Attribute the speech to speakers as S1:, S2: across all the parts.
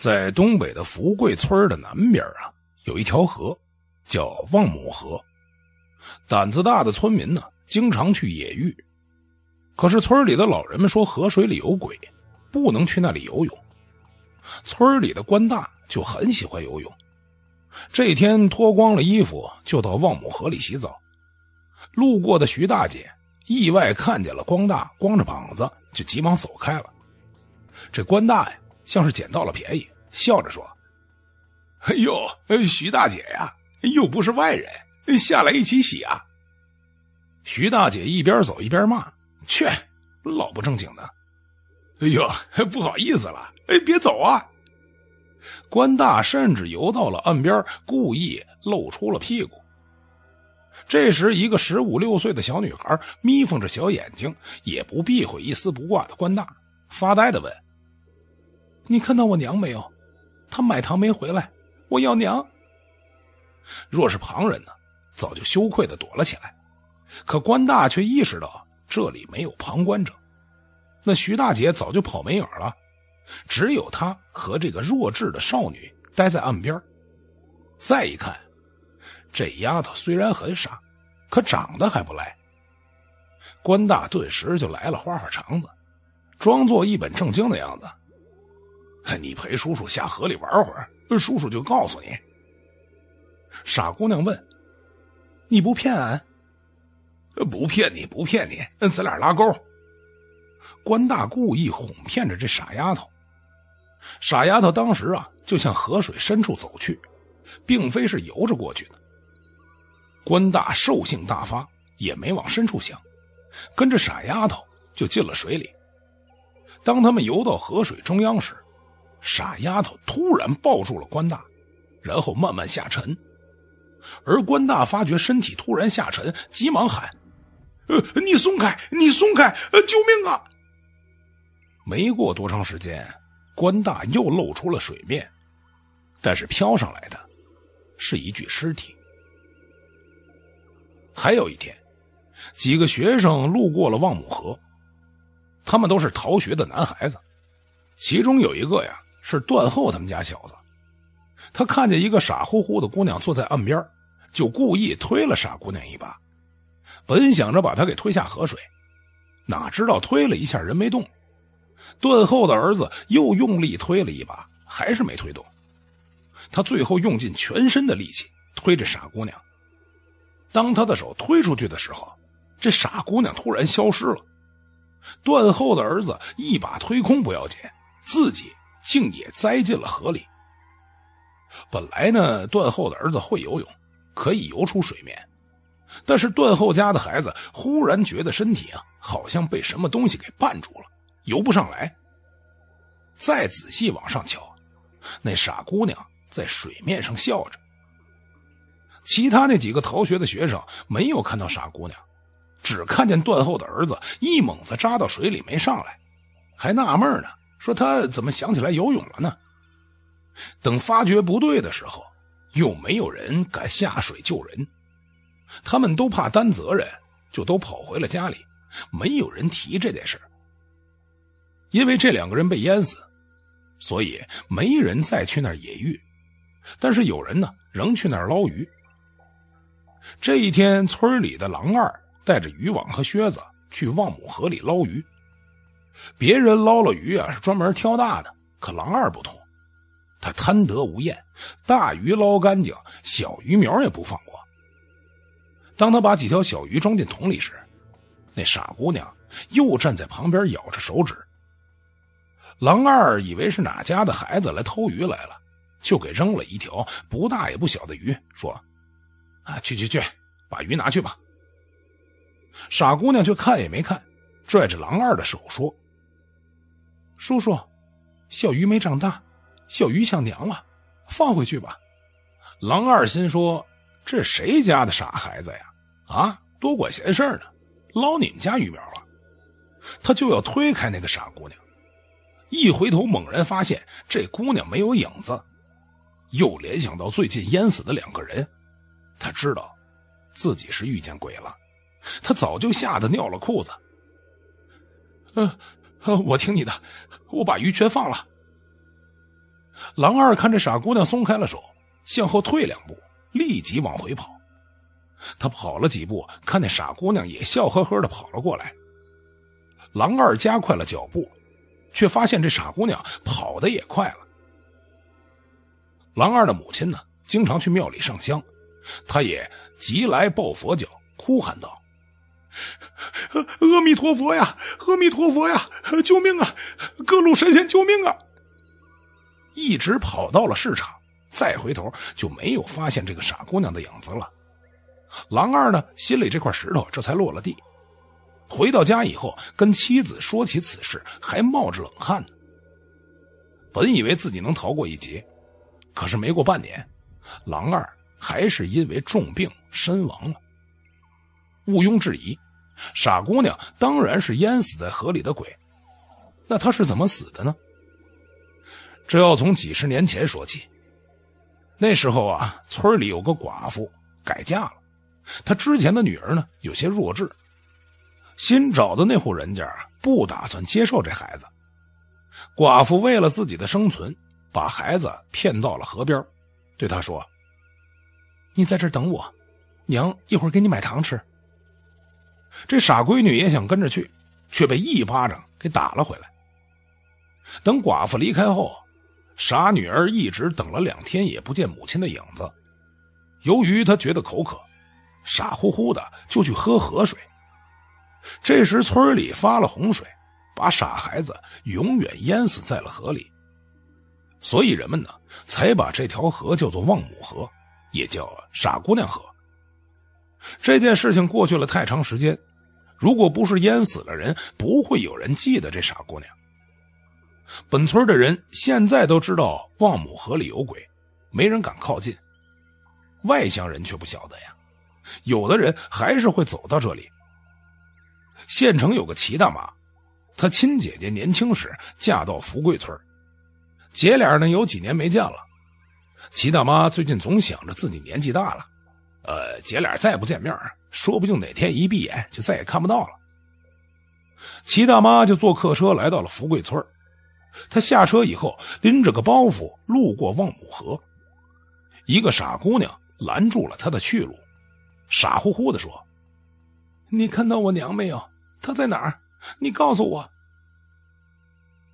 S1: 在东北的福贵村的南边啊，有一条河，叫望母河。胆子大的村民呢，经常去野浴。可是村里的老人们说河水里有鬼，不能去那里游泳。村里的官大就很喜欢游泳，这天脱光了衣服就到望母河里洗澡。路过的徐大姐意外看见了光大光着膀子，就急忙走开了。这官大呀，像是捡到了便宜，笑着说：“哎呦，徐大姐呀，又不是外人，下来一起洗啊。”徐大姐一边走一边骂：“去，老不正经的！哎呦，不好意思了，哎，别走啊！”关大甚至游到了岸边，故意露出了屁股。这时，一个十五六岁的小女孩眯缝着小眼睛，也不避讳一丝不挂的关大，发呆的问：“你看到我娘没有？她买糖没回来，我要娘。”若是旁人呢，早就羞愧的躲了起来。可关大却意识到这里没有旁观者，那徐大姐早就跑没影了，只有她和这个弱智的少女待在岸边。再一看。这丫头虽然很傻，可长得还不赖。关大顿时就来了花花肠子，装作一本正经的样子：“你陪叔叔下河里玩会儿，叔叔就告诉你。”傻姑娘问：“你不骗俺？”“不骗你，不骗你，咱俩拉钩。”关大故意哄骗着这傻丫头。傻丫头当时啊，就向河水深处走去，并非是游着过去的。关大兽性大发，也没往深处想，跟着傻丫头就进了水里。当他们游到河水中央时，傻丫头突然抱住了关大，然后慢慢下沉。而关大发觉身体突然下沉，急忙喊：“呃，你松开，你松开，呃，救命啊！”没过多长时间，关大又露出了水面，但是飘上来的是一具尸体。还有一天，几个学生路过了望母河，他们都是逃学的男孩子，其中有一个呀是段后他们家小子，他看见一个傻乎乎的姑娘坐在岸边，就故意推了傻姑娘一把，本想着把她给推下河水，哪知道推了一下人没动，段后的儿子又用力推了一把，还是没推动，他最后用尽全身的力气推着傻姑娘。当他的手推出去的时候，这傻姑娘突然消失了。段后的儿子一把推空不要紧，自己竟也栽进了河里。本来呢，段后的儿子会游泳，可以游出水面，但是段后家的孩子忽然觉得身体啊，好像被什么东西给绊住了，游不上来。再仔细往上瞧，那傻姑娘在水面上笑着。其他那几个逃学的学生没有看到傻姑娘，只看见段后的儿子一猛子扎到水里没上来，还纳闷呢，说他怎么想起来游泳了呢？等发觉不对的时候，又没有人敢下水救人，他们都怕担责任，就都跑回了家里，没有人提这件事。因为这两个人被淹死，所以没人再去那儿野浴，但是有人呢，仍去那儿捞鱼。这一天，村里的狼二带着渔网和靴子去望母河里捞鱼。别人捞了鱼啊，是专门挑大的，可狼二不同，他贪得无厌，大鱼捞干净，小鱼苗也不放过。当他把几条小鱼装进桶里时，那傻姑娘又站在旁边咬着手指。狼二以为是哪家的孩子来偷鱼来了，就给扔了一条不大也不小的鱼，说。啊，去去去，把鱼拿去吧。傻姑娘却看也没看，拽着狼二的手说：“叔叔，小鱼没长大，小鱼想娘了，放回去吧。”狼二心说：“这谁家的傻孩子呀？啊，多管闲事呢，捞你们家鱼苗了。”他就要推开那个傻姑娘，一回头猛然发现这姑娘没有影子，又联想到最近淹死的两个人。他知道，自己是遇见鬼了，他早就吓得尿了裤子。呃，我听你的，我把鱼全放了。狼二看这傻姑娘松开了手，向后退两步，立即往回跑。他跑了几步，看见傻姑娘也笑呵呵的跑了过来。狼二加快了脚步，却发现这傻姑娘跑的也快了。狼二的母亲呢，经常去庙里上香，他也急来抱佛脚，哭喊道：“阿弥陀佛呀，阿弥陀佛呀，救命啊！各路神仙救命啊！”一直跑到了市场，再回头就没有发现这个傻姑娘的影子了。狼二呢，心里这块石头这才落了地。回到家以后，跟妻子说起此事，还冒着冷汗呢。本以为自己能逃过一劫，可是没过半年，狼二还是因为重病身亡了。毋庸置疑，傻姑娘当然是淹死在河里的鬼。那她是怎么死的呢？这要从几十年前说起。那时候啊，村里有个寡妇改嫁了。她之前的女儿呢，有些弱智。新找的那户人家不打算接受这孩子。寡妇为了自己的生存，把孩子骗到了河边，对他说：“你在这等我，娘一会儿给你买糖吃。”这傻闺女也想跟着去，却被一巴掌给打了回来。等寡妇离开后，傻女儿一直等了两天也不见母亲的影子。由于她觉得口渴。傻乎乎的就去喝河水。这时村里发了洪水，把傻孩子永远淹死在了河里。所以人们呢，才把这条河叫做望母河，也叫傻姑娘河。这件事情过去了太长时间，如果不是淹死了人，不会有人记得这傻姑娘。本村的人现在都知道望母河里有鬼，没人敢靠近。外乡人却不晓得呀。有的人还是会走到这里。县城有个齐大妈，她亲姐姐年轻时嫁到福贵村，姐俩呢有几年没见了。齐大妈最近总想着自己年纪大了，呃，姐俩再不见面，说不定哪天一闭眼就再也看不到了。齐大妈就坐客车来到了福贵村，她下车以后拎着个包袱路过望母河，一个傻姑娘拦住了她的去路。傻乎乎的说：“你看到我娘没有？她在哪儿？你告诉我。”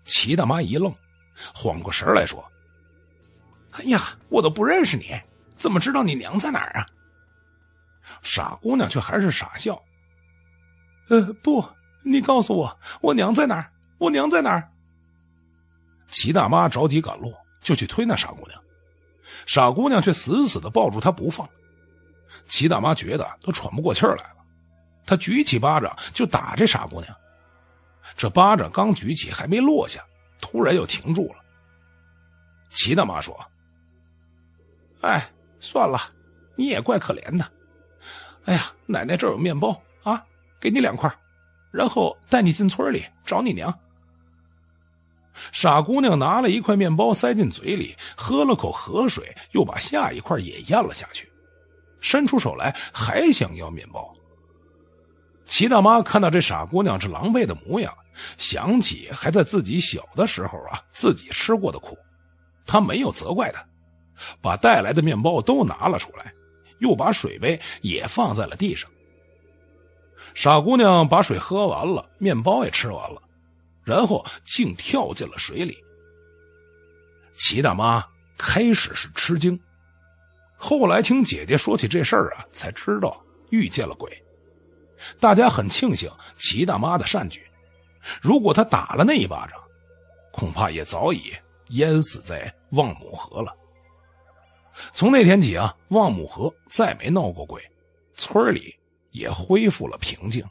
S1: 齐大妈一愣，缓过神来说：“哎呀，我都不认识你，怎么知道你娘在哪儿啊？”傻姑娘却还是傻笑：“呃，不，你告诉我，我娘在哪儿？我娘在哪儿？”齐大妈着急赶路，就去推那傻姑娘，傻姑娘却死死的抱住她不放。齐大妈觉得都喘不过气来了，她举起巴掌就打这傻姑娘。这巴掌刚举起还没落下，突然又停住了。齐大妈说：“哎，算了，你也怪可怜的。哎呀，奶奶这儿有面包啊，给你两块，然后带你进村里找你娘。”傻姑娘拿了一块面包塞进嘴里，喝了口河水，又把下一块也咽了下去。伸出手来，还想要面包。齐大妈看到这傻姑娘这狼狈的模样，想起还在自己小的时候啊，自己吃过的苦，她没有责怪她，把带来的面包都拿了出来，又把水杯也放在了地上。傻姑娘把水喝完了，面包也吃完了，然后竟跳进了水里。齐大妈开始是吃惊。后来听姐姐说起这事儿啊，才知道遇见了鬼。大家很庆幸齐大妈的善举，如果她打了那一巴掌，恐怕也早已淹死在望母河了。从那天起啊，望母河再没闹过鬼，村里也恢复了平静。